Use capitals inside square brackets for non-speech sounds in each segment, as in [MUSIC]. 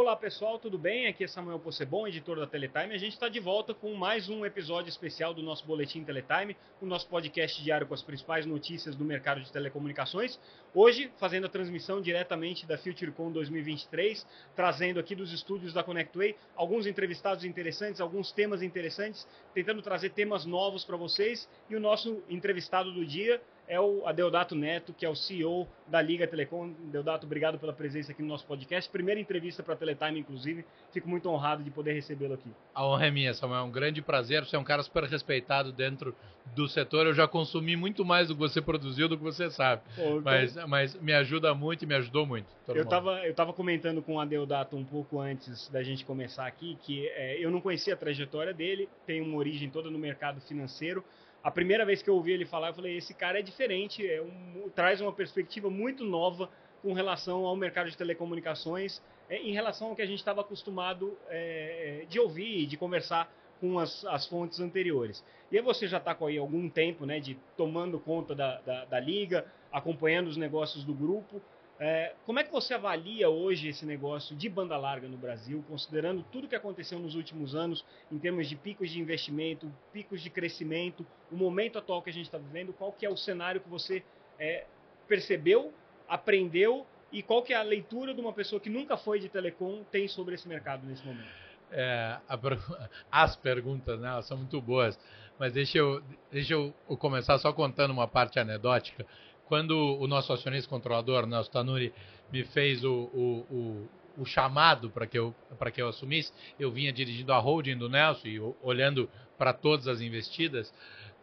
Olá pessoal, tudo bem? Aqui é Samuel Possebon, editor da Teletime. A gente está de volta com mais um episódio especial do nosso Boletim Teletime, o nosso podcast diário com as principais notícias do mercado de telecomunicações. Hoje, fazendo a transmissão diretamente da FutureCon 2023, trazendo aqui dos estúdios da ConnectWay alguns entrevistados interessantes, alguns temas interessantes, tentando trazer temas novos para vocês. E o nosso entrevistado do dia é o Adeodato Neto, que é o CEO da Liga Telecom. Deodato, obrigado pela presença aqui no nosso podcast. Primeira entrevista para a Teletime, inclusive. Fico muito honrado de poder recebê-lo aqui. A honra é minha, Samuel. É um grande prazer. Você é um cara super respeitado dentro do setor. Eu já consumi muito mais do que você produziu, do que você sabe. Pô, mas, mas me ajuda muito e me ajudou muito. Eu estava eu tava comentando com o Adeodato um pouco antes da gente começar aqui que é, eu não conhecia a trajetória dele, tem uma origem toda no mercado financeiro a primeira vez que eu ouvi ele falar, eu falei: esse cara é diferente, é um, traz uma perspectiva muito nova com relação ao mercado de telecomunicações, é, em relação ao que a gente estava acostumado é, de ouvir, de conversar com as, as, fontes anteriores. E aí você já está com aí algum tempo, né, de tomando conta da, da, da liga, acompanhando os negócios do grupo. É, como é que você avalia hoje esse negócio de banda larga no Brasil, considerando tudo que aconteceu nos últimos anos em termos de picos de investimento, picos de crescimento, o momento atual que a gente está vivendo, qual que é o cenário que você é, percebeu, aprendeu e qual que é a leitura de uma pessoa que nunca foi de telecom tem sobre esse mercado nesse momento? É, a, [LAUGHS] as perguntas né, são muito boas, mas deixa eu, deixa eu começar só contando uma parte anedótica quando o nosso acionista controlador, Nelson Tanuri, me fez o, o, o, o chamado para que, eu, que eu assumisse, eu vinha dirigindo a holding do Nelson e olhando para todas as investidas.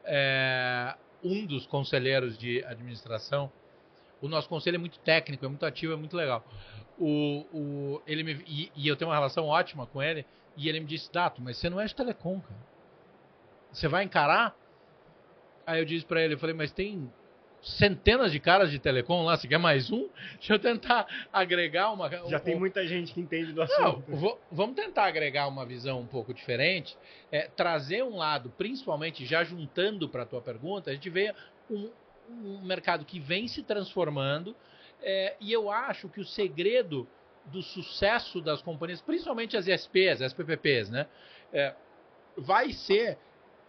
É, um dos conselheiros de administração, o nosso conselho é muito técnico, é muito ativo, é muito legal. O, o, ele me, e, e, eu tenho uma relação ótima com ele, e ele me disse, Dato, mas você não é de telecom, cara. Você vai encarar? Aí eu disse para ele, eu falei, mas tem centenas de caras de telecom lá, você quer mais um? Deixa eu tentar agregar uma. Já um, tem muita gente que entende do assunto. Não, vou, vamos tentar agregar uma visão um pouco diferente, é, trazer um lado, principalmente já juntando para a tua pergunta, a gente vê um, um mercado que vem se transformando é, e eu acho que o segredo do sucesso das companhias, principalmente as ISPs, as PPPs, né, é, vai ser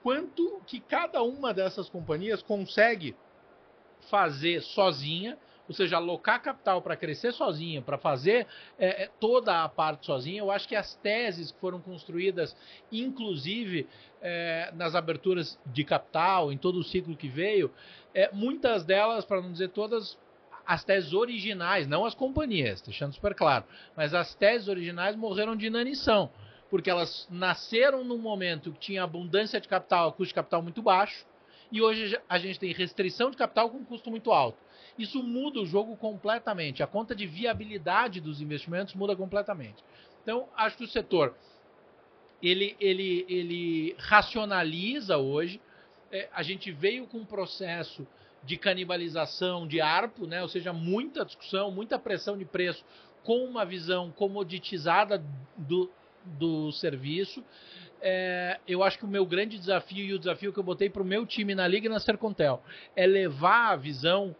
quanto que cada uma dessas companhias consegue fazer sozinha, ou seja, alocar capital para crescer sozinha, para fazer é, é, toda a parte sozinha. Eu acho que as teses que foram construídas, inclusive é, nas aberturas de capital, em todo o ciclo que veio, é, muitas delas, para não dizer todas, as teses originais, não as companhias, deixando super claro, mas as teses originais morreram de inanição, porque elas nasceram num momento que tinha abundância de capital, custo de capital muito baixo, e hoje a gente tem restrição de capital com custo muito alto. Isso muda o jogo completamente. A conta de viabilidade dos investimentos muda completamente. Então, acho que o setor ele, ele, ele racionaliza hoje. É, a gente veio com um processo de canibalização de ARPO, né? ou seja, muita discussão, muita pressão de preço com uma visão comoditizada do, do serviço é, eu acho que o meu grande desafio e o desafio que eu botei para o meu time na Liga e na Sercontel é levar a visão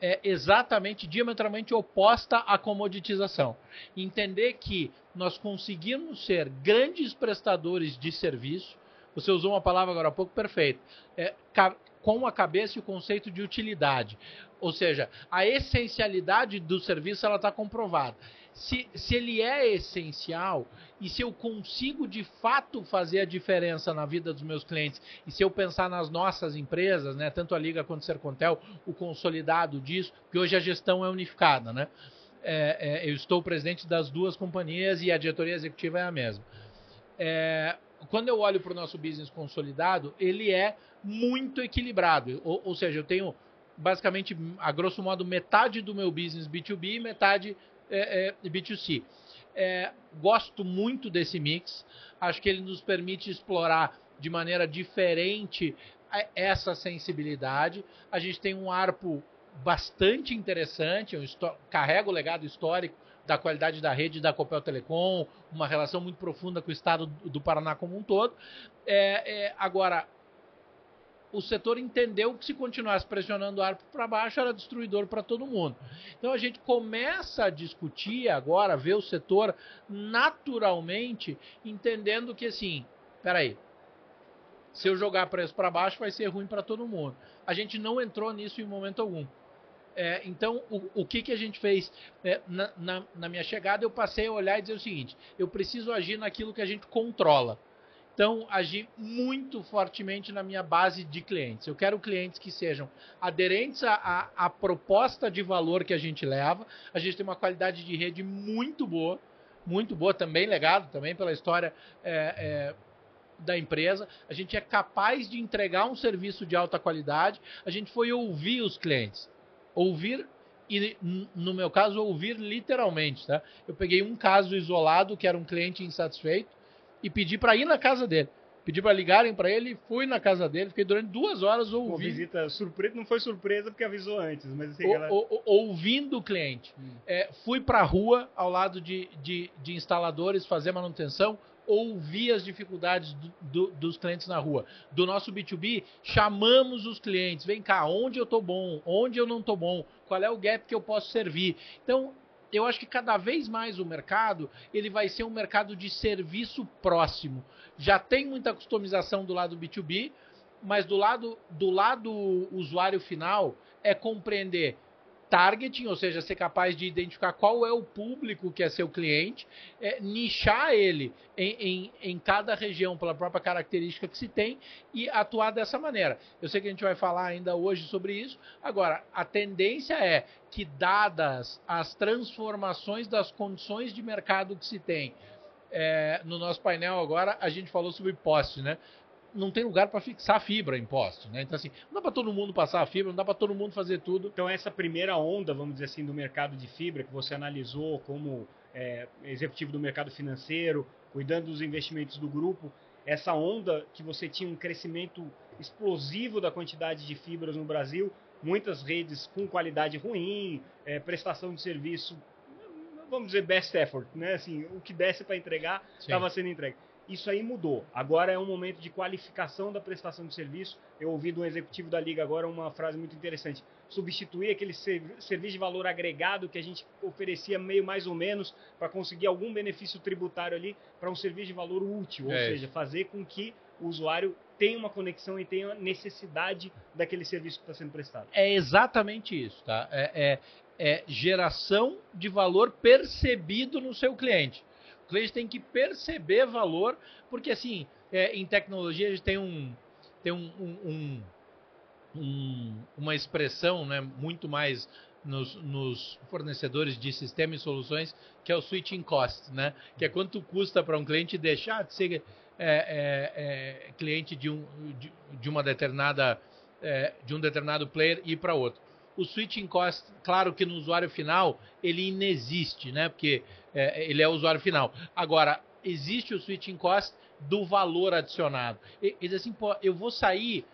é, exatamente, diametralmente oposta à comoditização. Entender que nós conseguimos ser grandes prestadores de serviço, você usou uma palavra agora há pouco perfeita, é, com a cabeça e o conceito de utilidade. Ou seja, a essencialidade do serviço ela está comprovada se, se ele é essencial e se eu consigo de fato fazer a diferença na vida dos meus clientes e se eu pensar nas nossas empresas, né, tanto a Liga quanto o Sercontel, o consolidado disso, que hoje a gestão é unificada, né? É, é, eu estou presidente das duas companhias e a diretoria executiva é a mesma. É, quando eu olho para o nosso business consolidado, ele é muito equilibrado. Ou, ou, seja, eu tenho basicamente, a grosso modo, metade do meu business B2B e metade é, é, B2C. É, gosto muito desse mix, acho que ele nos permite explorar de maneira diferente essa sensibilidade. A gente tem um ARPO bastante interessante, um carrega o legado histórico da qualidade da rede da Copel Telecom, uma relação muito profunda com o estado do Paraná como um todo. É, é, agora, o setor entendeu que se continuasse pressionando o ARPU para baixo era destruidor para todo mundo. Então a gente começa a discutir agora, ver o setor naturalmente entendendo que assim, peraí, se eu jogar preço para baixo vai ser ruim para todo mundo. A gente não entrou nisso em momento algum. É, então, o, o, que, que a gente fez? É, na, na, na, minha chegada, eu passei a olhar e dizer o seguinte: eu preciso agir naquilo que a gente controla. Então, agir muito fortemente na minha base de clientes. Eu quero clientes que sejam aderentes à, à, à proposta de valor que a gente leva. A gente tem uma qualidade de rede muito boa, muito boa, também legado, também pela história é, é, da empresa. A gente é capaz de entregar um serviço de alta qualidade. A gente foi ouvir os clientes. Ouvir e no meu caso ouvir literalmente, tá? Eu peguei um caso isolado que era um cliente insatisfeito e pedi para ir na casa dele. Pedi para ligarem para ele, fui na casa dele, fiquei durante duas horas ouvindo. Uma visita surpresa, não foi surpresa porque avisou antes, mas assim, o, ela... o, ouvindo o cliente. Hum. É, fui para a rua ao lado de, de, de instaladores fazer manutenção, ouvir as dificuldades do, do, dos clientes na rua. Do nosso B2B, chamamos os clientes, vem cá, onde eu estou bom, onde eu não estou bom, qual é o gap que eu posso servir. Então, eu acho que cada vez mais o mercado ele vai ser um mercado de serviço próximo. Já tem muita customização do lado B2B, mas do lado do lado usuário final é compreender targeting, ou seja, ser capaz de identificar qual é o público que é seu cliente, é, nichar ele em, em, em, cada região pela própria característica que se tem e atuar dessa maneira. Eu sei que a gente vai falar ainda hoje sobre isso. Agora, a tendência é que, dadas as transformações das condições de mercado que se tem, é, no nosso painel agora a gente falou sobre poste, né? Não tem lugar para fixar fibra em poste, né? Então assim, não dá para todo mundo passar a fibra, não dá para todo mundo fazer tudo. Então essa primeira onda, vamos dizer assim, do mercado de fibra que você analisou como é, executivo do mercado financeiro, cuidando dos investimentos do grupo, essa onda que você tinha um crescimento explosivo da quantidade de fibras no Brasil, muitas redes com qualidade ruim, é, prestação de serviço, vamos dizer best effort, né? Assim, o que desse para entregar estava sendo entregue. Isso aí mudou. Agora é um momento de qualificação da prestação de serviço. Eu ouvi do executivo da Liga agora uma frase muito interessante. Substituir aquele serviço de valor agregado que a gente oferecia meio mais ou menos para conseguir algum benefício tributário ali para um serviço de valor útil. Ou é seja, fazer com que o usuário tenha uma conexão e tenha necessidade daquele serviço que está sendo prestado. É exatamente isso, tá? É, é, é geração de valor percebido no seu cliente. O cliente tem que perceber valor, porque assim, é, em tecnologia a gente tem um tem um, um, um, uma expressão né, muito mais nos, nos, fornecedores de sistema e soluções, que é o switching cost, né? Que é quanto custa para um cliente deixar de ser é, é, é cliente de, um, de, de uma determinada é, de um determinado player e ir para outro o switching cost, claro que no usuário final, ele inexiste, né? Porque é, ele é o usuário final. Agora, existe o switching cost do valor adicionado. E, e assim, pô, eu vou sair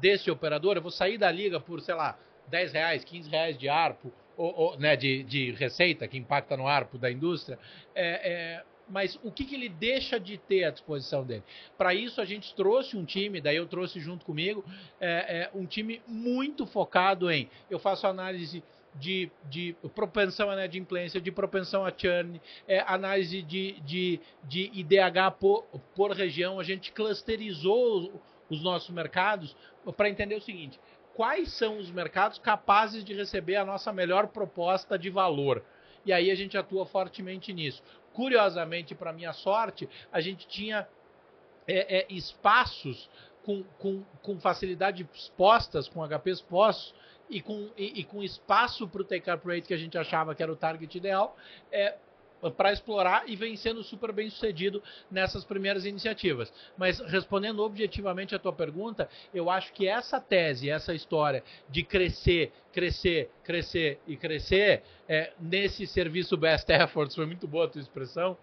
desse operador, eu vou sair da liga por, sei lá, 10 reais, 15 reais de ARPO, ou, ou né, de, de, receita que impacta no ARPO da indústria. É, é, mas o que, que ele deixa de ter à disposição dele? Para isso, a gente trouxe um time, daí eu trouxe junto comigo, é, é, um time muito focado em. Eu faço análise de, de propensão à inadimplência, de propensão a churn, é, análise de, de, de IDH por, por região. A gente clusterizou os nossos mercados para entender o seguinte: quais são os mercados capazes de receber a nossa melhor proposta de valor? E aí a gente atua fortemente nisso. Curiosamente, para minha sorte, a gente tinha é, é, espaços com, com, com facilidade expostas, com HP expostos, e com, e, e com espaço para o take-up rate que a gente achava que era o target ideal, é, para explorar e vem sendo super bem sucedido nessas primeiras iniciativas. Mas respondendo objetivamente a tua pergunta, eu acho que essa tese, essa história de crescer, crescer, crescer e crescer é, nesse serviço best efforts, foi muito boa a tua expressão,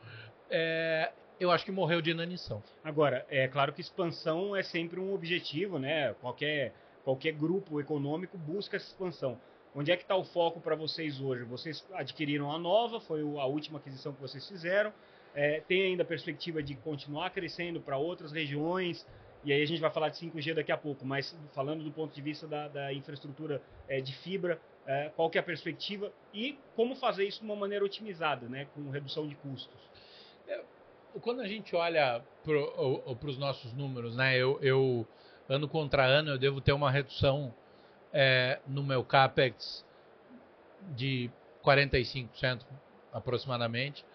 é, eu acho que morreu de inanição. Agora, é claro que expansão é sempre um objetivo, né? Qualquer, qualquer grupo econômico busca essa expansão. Onde é que está o foco para vocês hoje? Vocês adquiriram a nova, foi a última aquisição que vocês fizeram. É, tem ainda a perspectiva de continuar crescendo para outras regiões e aí a gente vai falar de 5G daqui a pouco, mas falando do ponto de vista da, da infraestrutura é, de fibra, é, qual que é a perspectiva e como fazer isso de uma maneira otimizada, né, com redução de custos. É, quando a gente olha para os nossos números, né, eu, eu, ano contra ano eu devo ter uma redução é, no meu capex de 45% aproximadamente,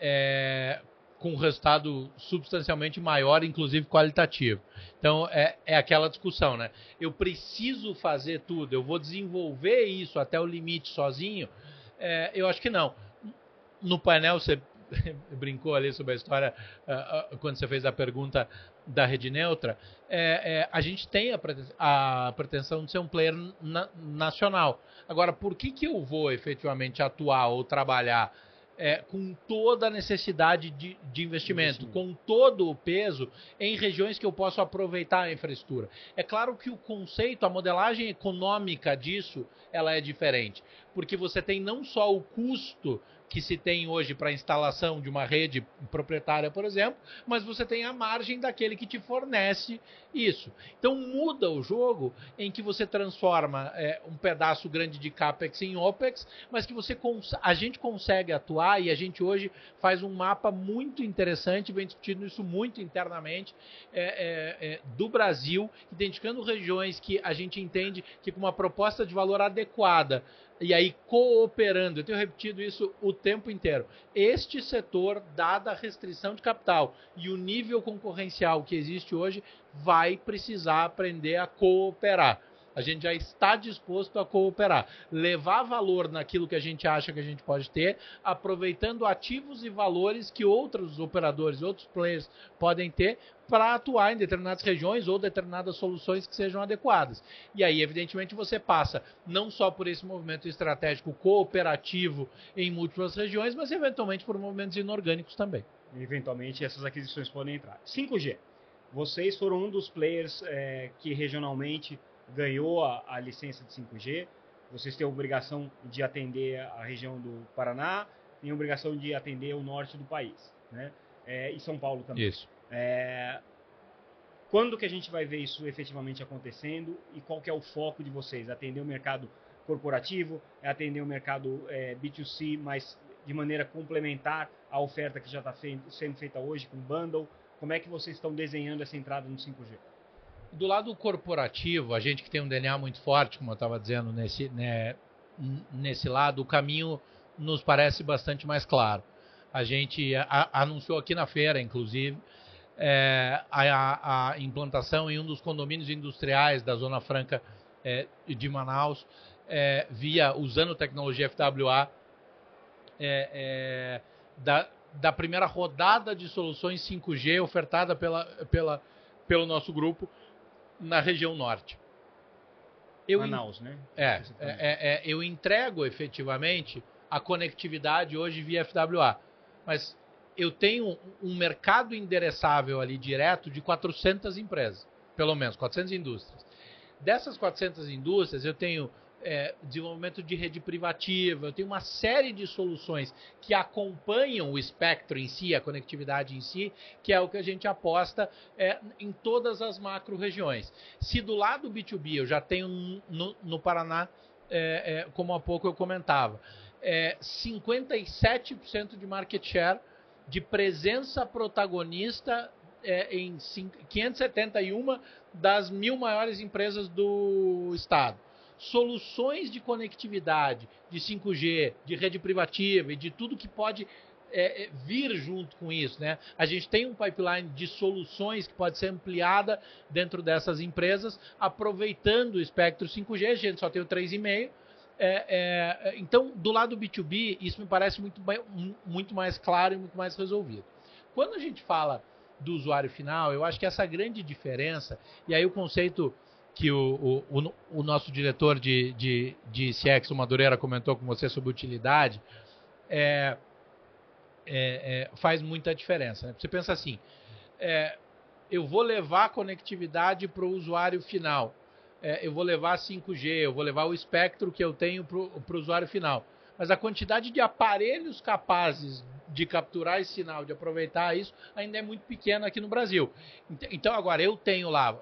é, com um resultado substancialmente maior, inclusive qualitativo. Então é, é aquela discussão, né? Eu preciso fazer tudo, eu vou desenvolver isso até o limite sozinho? É, eu acho que não. No painel você [LAUGHS] brincou ali sobre a história uh, uh, quando você fez a pergunta da rede neutra. É, é, a gente tem a, pretensão, a pretensão de ser um player na, nacional. Agora, por que, que eu vou efetivamente atuar ou trabalhar é, com toda a necessidade de, de investimento, investimento, com todo o peso em regiões que eu posso aproveitar a infraestrutura. É claro que o conceito, a modelagem econômica disso, ela é diferente, porque você tem não só o custo que se tem hoje para a instalação de uma rede proprietária, por exemplo, mas você tem a margem daquele que te fornece isso. Então muda o jogo em que você transforma é, um pedaço grande de capex em opex, mas que você a gente consegue atuar e a gente hoje faz um mapa muito interessante, vem discutindo isso muito internamente é, é, é do Brasil, identificando regiões que a gente entende que com uma proposta de valor adequada e aí cooperando. Eu tenho repetido isso o tempo inteiro. Este setor, dada a restrição de capital e o nível concorrencial que existe hoje, vai precisar aprender a cooperar. A gente já está disposto a cooperar, levar valor naquilo que a gente acha que a gente pode ter, aproveitando ativos e valores que outros operadores, outros players podem ter para atuar em determinadas regiões ou determinadas soluções que sejam adequadas. E aí, evidentemente, você passa não só por esse movimento estratégico cooperativo em múltiplas regiões, mas eventualmente por movimentos inorgânicos também. Eventualmente, essas aquisições podem entrar. 5G. Vocês foram um dos players é, que regionalmente ganhou a, a licença de 5G. Vocês têm a obrigação de atender a região do Paraná, têm a obrigação de atender o norte do país, né? É, e São Paulo também. Isso. É, quando que a gente vai ver isso efetivamente acontecendo e qual que é o foco de vocês? Atender o mercado corporativo, é atender o mercado é, B2C, mas de maneira complementar à oferta que já está sendo feita hoje com bundle? Como é que vocês estão desenhando essa entrada no 5G? Do lado corporativo, a gente que tem um DNA muito forte, como eu estava dizendo, nesse, né, nesse lado, o caminho nos parece bastante mais claro. A gente a, anunciou aqui na feira, inclusive, é, a, a, implantação em um dos condomínios industriais da Zona Franca é, de Manaus, é, via usando tecnologia FWA, é, é, da, da primeira rodada de soluções 5G ofertada pela, pela, pelo nosso grupo na região norte. Eu Manaus, né? É, é, é, é, eu entrego efetivamente a conectividade hoje via FWA, mas eu tenho um mercado endereçável ali direto de 400 empresas, pelo menos 400 indústrias. Dessas 400 indústrias, eu tenho é, desenvolvimento de rede privativa, eu tenho uma série de soluções que acompanham o espectro em si, a conectividade em si, que é o que a gente aposta é, em todas as macro-regiões. Se do lado B2B eu já tenho no, no Paraná, é, é como há pouco eu comentava, 57% é, de market share de presença protagonista é, em 571 das mil maiores empresas do estado soluções de conectividade, de 5G, de rede privativa e de tudo que pode é, é, vir junto com isso. Né? A gente tem um pipeline de soluções que pode ser ampliada dentro dessas empresas, aproveitando o espectro 5G, a gente só tem o 3,5. É, é, então, do lado B2B, isso me parece muito, muito mais claro e muito mais resolvido. Quando a gente fala do usuário final, eu acho que essa grande diferença, e aí o conceito que o, o, o, nosso diretor de, de, de CX, o Madureira, comentou com você sobre utilidade, é, é, é, faz muita diferença. Né? Você pensa assim, é, eu vou levar a conectividade para o usuário final, é, eu vou levar 5G, eu vou levar o espectro que eu tenho para o usuário final. Mas a quantidade de aparelhos capazes de capturar esse sinal, de aproveitar isso, ainda é muito pequena aqui no Brasil. Então, agora, eu tenho lá,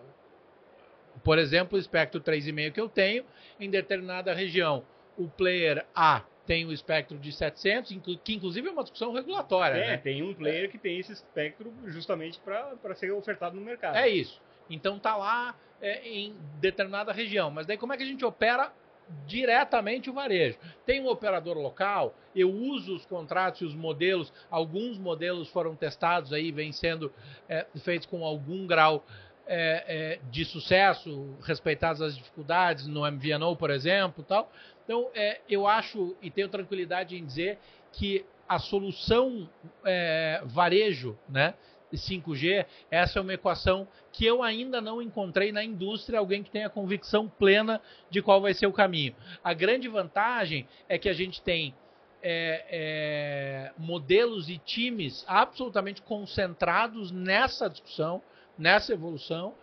por exemplo, o espectro 3,5 que eu tenho, em determinada região, o player A tem o espectro de 700, que inclusive é uma discussão regulatória. É, né? tem um player que tem esse espectro justamente para ser ofertado no mercado. É isso. Então tá lá é, em determinada região. Mas daí como é que a gente opera diretamente o varejo? Tem um operador local, eu uso os contratos e os modelos, alguns modelos foram testados aí, vêm sendo é, feitos com algum grau é, é, de sucesso, respeitadas as dificuldades no MVNO, por exemplo, tal. Então, é, eu acho e tenho tranquilidade em dizer que a solução é, varejo, né, 5G, essa é uma equação que eu ainda não encontrei na indústria alguém que tenha convicção plena de qual vai ser o caminho. A grande vantagem é que a gente tem é, é, modelos e times absolutamente concentrados nessa discussão, nessa evolução.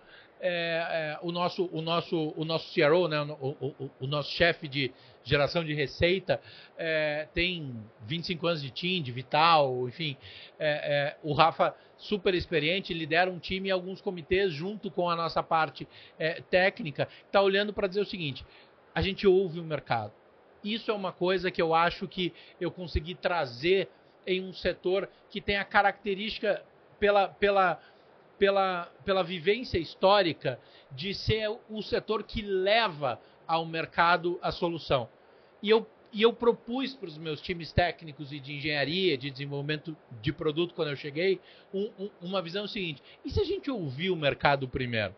É, é o, nosso, o, nosso, o nosso CRO, né, o, o, o nosso chefe de geração de receita, é, tem 25 anos de TIM, de Vital, enfim. É, o Rafa super experiente, lidera um time e alguns comitês junto com a nossa parte é, técnica, está olhando para dizer o seguinte: a gente ouve o mercado. Isso é uma coisa que eu acho que eu consegui trazer em um setor que tem a característica pela, pela, pela, pela vivência histórica de ser o setor que leva ao mercado a solução. E eu e eu propus para os meus times técnicos e de engenharia, de desenvolvimento de produto quando eu cheguei, um, um, uma visão seguinte: e se a gente ouvir o mercado primeiro?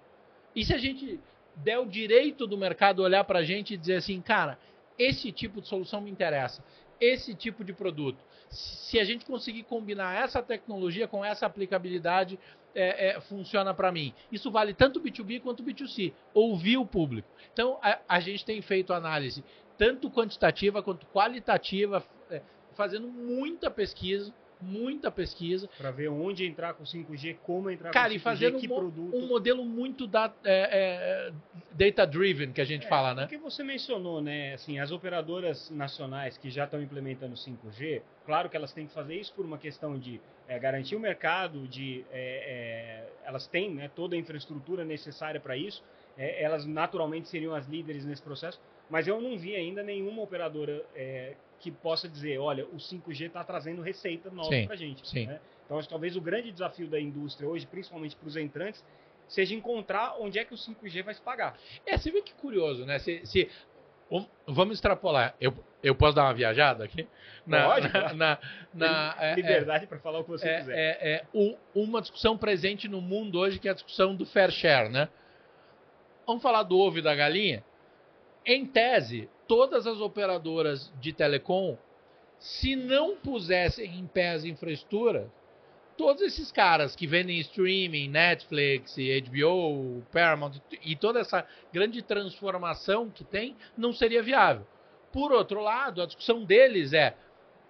E se a gente der o direito do mercado olhar para a gente e dizer assim, cara, esse tipo de solução me interessa, esse tipo de produto. Se a gente conseguir combinar essa tecnologia com essa aplicabilidade, é, é, funciona para mim. Isso vale tanto B2B quanto B2C. Ouvir o público. Então, a, a gente tem feito análise tanto quantitativa quanto qualitativa, é, fazendo muita pesquisa, muita pesquisa. Para ver onde entrar com 5G, como entrar Cara, com 5G, e fazendo que um, produto. um modelo muito da, é, é, data-driven, que a gente é, fala, né? O que você mencionou, né? Assim, as operadoras nacionais que já estão implementando 5G, claro que elas têm que fazer isso por uma questão de é, garantir o mercado, de é, elas têm né, toda a infraestrutura necessária para isso, elas naturalmente seriam as líderes nesse processo, mas eu não vi ainda nenhuma operadora é, que possa dizer, olha, o 5G está trazendo receita nova para a gente. Sim. Né? Então, acho que talvez o grande desafio da indústria hoje, principalmente para os entrantes, seja encontrar onde é que o 5G vai se pagar. É, você vê que curioso, né? Se, se vamos extrapolar. Eu, eu posso dar uma viajada aqui? Na, Pode. Na, na, na é, Liberdade é, para falar o que você é, quiser. É, é um, uma discussão presente no mundo hoje que é a discussão do fair share, né? Vamos falar do ovo e da galinha? Em tese, todas as operadoras de telecom, se não pusessem em pé as infraestruturas, todos esses caras que vendem streaming, Netflix, HBO, Paramount e toda essa grande transformação que tem, não seria viável. Por outro lado, a discussão deles é: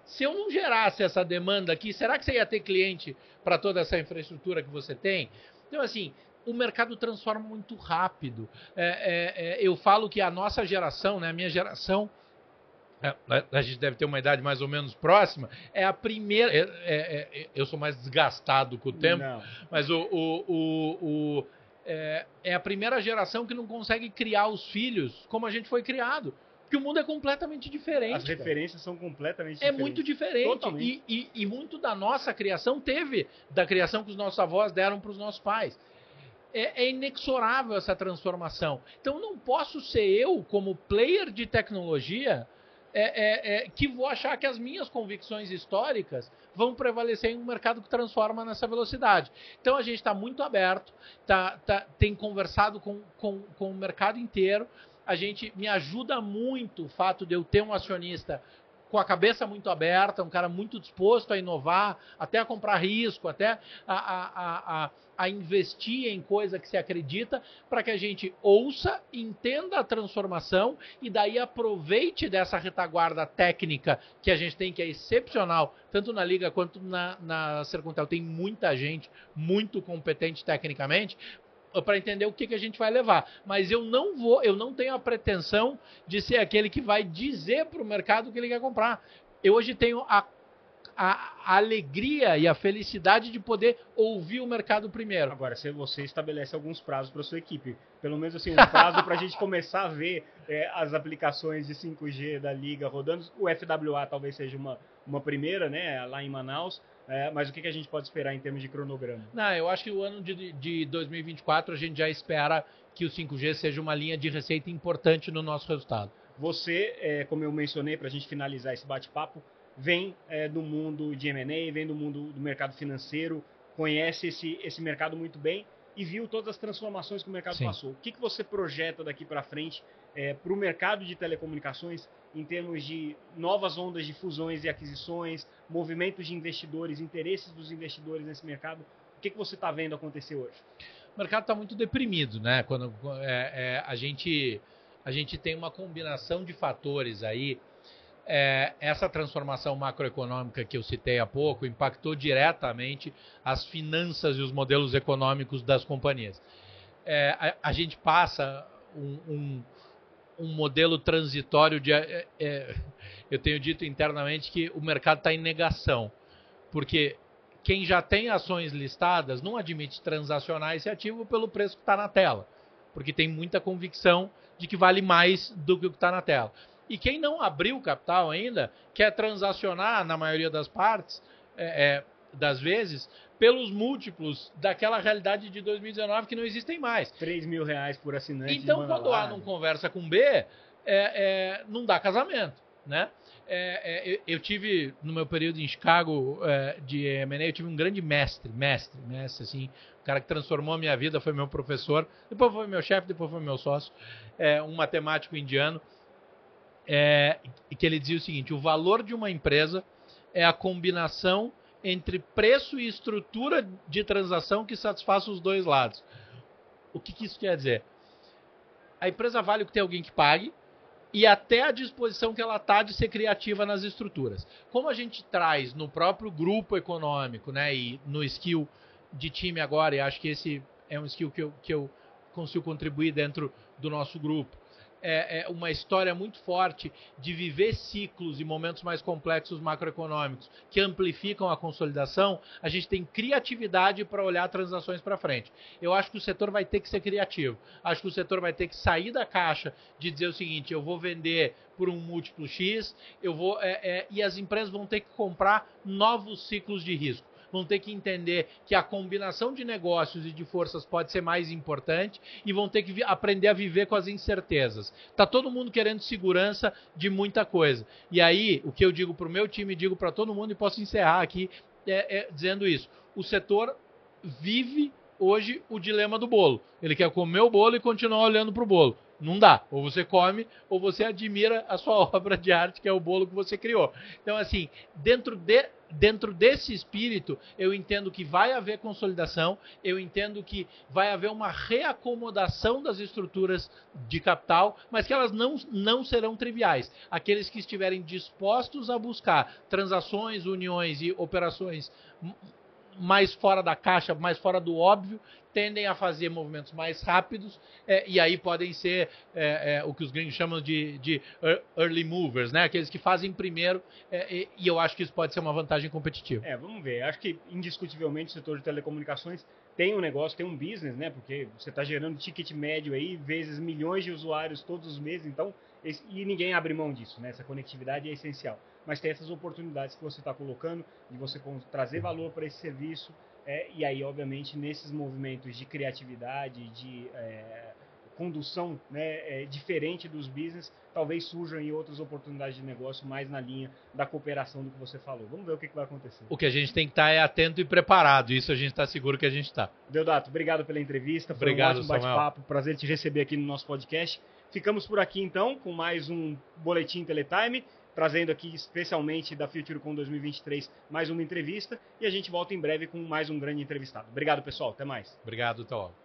se eu não gerasse essa demanda aqui, será que você ia ter cliente para toda essa infraestrutura que você tem? Então, assim, o mercado transforma muito rápido. É, é, é, eu falo que a nossa geração, né, a minha geração, a gente deve ter uma idade mais ou menos próxima, é a primeira. É, é, eu sou mais desgastado com o tempo, não. mas o, o, o, o é, a primeira geração que não consegue criar os filhos como a gente foi criado. Porque o mundo é completamente diferente. As cara. referências são completamente é diferentes. É muito diferente. E, e, e, muito da nossa criação teve da criação que os nossos avós deram para os nossos pais é, é inexorável essa transformação. Então não posso ser eu, como player de tecnologia, é, é, é, que vou achar que as minhas convicções históricas vão prevalecer em um mercado que transforma nessa velocidade. Então a gente está muito aberto, tá, tá, tem conversado com, com, com o mercado inteiro. A gente me ajuda muito o fato de eu ter um acionista com a cabeça muito aberta, um cara muito disposto a inovar, até a comprar risco, até a, a, a, a investir em coisa que se acredita, para que a gente ouça, entenda a transformação e daí aproveite dessa retaguarda técnica que a gente tem, que é excepcional, tanto na Liga quanto na, na Sercontel. Tem muita gente muito competente tecnicamente, para entender o que, que a gente vai levar. Mas eu não vou, eu não tenho a pretensão de ser aquele que vai dizer para o mercado o que ele quer comprar. Eu hoje tenho a, a, alegria e a felicidade de poder ouvir o mercado primeiro. Agora, se você estabelece alguns prazos para sua equipe, pelo menos assim, um prazo para a gente começar a ver é, as aplicações de 5G da liga rodando. O FWA talvez seja uma, uma primeira, né, lá em Manaus. É, mas o que, que, a gente pode esperar em termos de cronograma? Não, eu acho que o ano de, de 2024 a gente já espera que o 5G seja uma linha de receita importante no nosso resultado. Você, é, como eu mencionei, para a gente finalizar esse bate-papo, vem é, do mundo de M&A, vem do mundo do mercado financeiro, conhece esse, esse mercado muito bem e viu todas as transformações que o mercado Sim. passou. O que, que você projeta daqui para frente é, para o mercado de telecomunicações em termos de novas ondas de fusões e aquisições, movimentos de investidores, interesses dos investidores nesse mercado? O que, que você está vendo acontecer hoje? O mercado está muito deprimido, né? Quando é, é, a gente a gente tem uma combinação de fatores aí é, essa transformação macroeconômica que eu citei há pouco impactou diretamente as finanças e os modelos econômicos das companhias. É, a, a, gente passa um, um, um modelo transitório de. É, é eu tenho dito internamente que o mercado está em negação, porque quem já tem ações listadas não admite transacionar esse ativo pelo preço que está na tela, porque tem muita convicção de que vale mais do que o que está na tela. E quem não abriu o capital ainda quer transacionar, na maioria das partes, é, é, das vezes, pelos múltiplos daquela realidade de 2019 que não existem mais. 3 mil reais por assinante. Então, quando A não conversa com B, é, é, não dá casamento. Né? É, é, eu tive, no meu período em Chicago de M&A, eu tive um grande mestre, mestre, mestre, assim, o cara que transformou a minha vida, foi meu professor, depois foi meu chefe, depois foi meu sócio, um matemático indiano, é, que ele dizia o seguinte: o valor de uma empresa é a combinação entre preço e estrutura de transação que satisfaça os dois lados. O que, que isso quer dizer? A empresa vale o que tem alguém que pague e até a disposição que ela está de ser criativa nas estruturas. Como a gente traz no próprio grupo econômico, né, e no skill de time agora, e acho que esse é um skill que eu, que eu consigo contribuir dentro do nosso grupo, é, é, uma história muito forte de viver ciclos e momentos mais complexos macroeconômicos que amplificam a consolidação, a gente tem criatividade para olhar transações para frente. Eu acho que o setor vai ter que ser criativo. Acho que o setor vai ter que sair da caixa de dizer o seguinte: eu vou vender por um múltiplo X, eu vou é, é e as empresas vão ter que comprar novos ciclos de risco vão ter que entender que a combinação de negócios e de forças pode ser mais importante e vão ter que aprender a viver com as incertezas. Tá todo mundo querendo segurança de muita coisa. E aí, o que eu digo para o meu time, digo para todo mundo e posso encerrar aqui é, é, dizendo isso. O setor vive hoje o dilema do bolo. Ele quer comer o bolo e continuar olhando para o bolo. Não dá. Ou você come, ou você admira a sua [LAUGHS] obra de arte, que é o bolo que você criou. Então, assim, dentro de, dentro desse espírito, eu entendo que vai haver consolidação, eu entendo que vai haver uma reacomodação das estruturas de capital, mas que elas não, não serão triviais. Aqueles que estiverem dispostos a buscar transações, uniões e operações mais fora da caixa, mais fora do óbvio, tendem a fazer movimentos mais rápidos é, e aí podem ser é, é, o que os gringos chamam de, de, early movers, né? Aqueles que fazem primeiro é, e, e, eu acho que isso pode ser uma vantagem competitiva. É, vamos ver. Acho que indiscutivelmente o setor de telecomunicações tem um negócio, tem um business, né? Porque você está gerando ticket médio aí vezes milhões de usuários todos os meses, então e ninguém abre mão disso, né? Essa conectividade é essencial. Mas tem essas oportunidades que você está colocando de você trazer valor para esse serviço é, e aí, obviamente, nesses movimentos de criatividade, de é, condução né, é, diferente dos business, talvez surjam aí outras oportunidades de negócio mais na linha da cooperação do que você falou. Vamos ver o que, que vai acontecer. O que a gente tem que estar tá é atento e preparado. Isso a gente está seguro que a gente está. Deodato, obrigado pela entrevista. Foi obrigado, um ótimo bate-papo. Prazer te receber aqui no nosso podcast. Ficamos por aqui então com mais um Boletim Teletime trazendo aqui especialmente da FutureCon 2023 mais uma entrevista e a gente volta em breve com mais um grande entrevistado. Obrigado, pessoal. Até mais. Obrigado, até logo.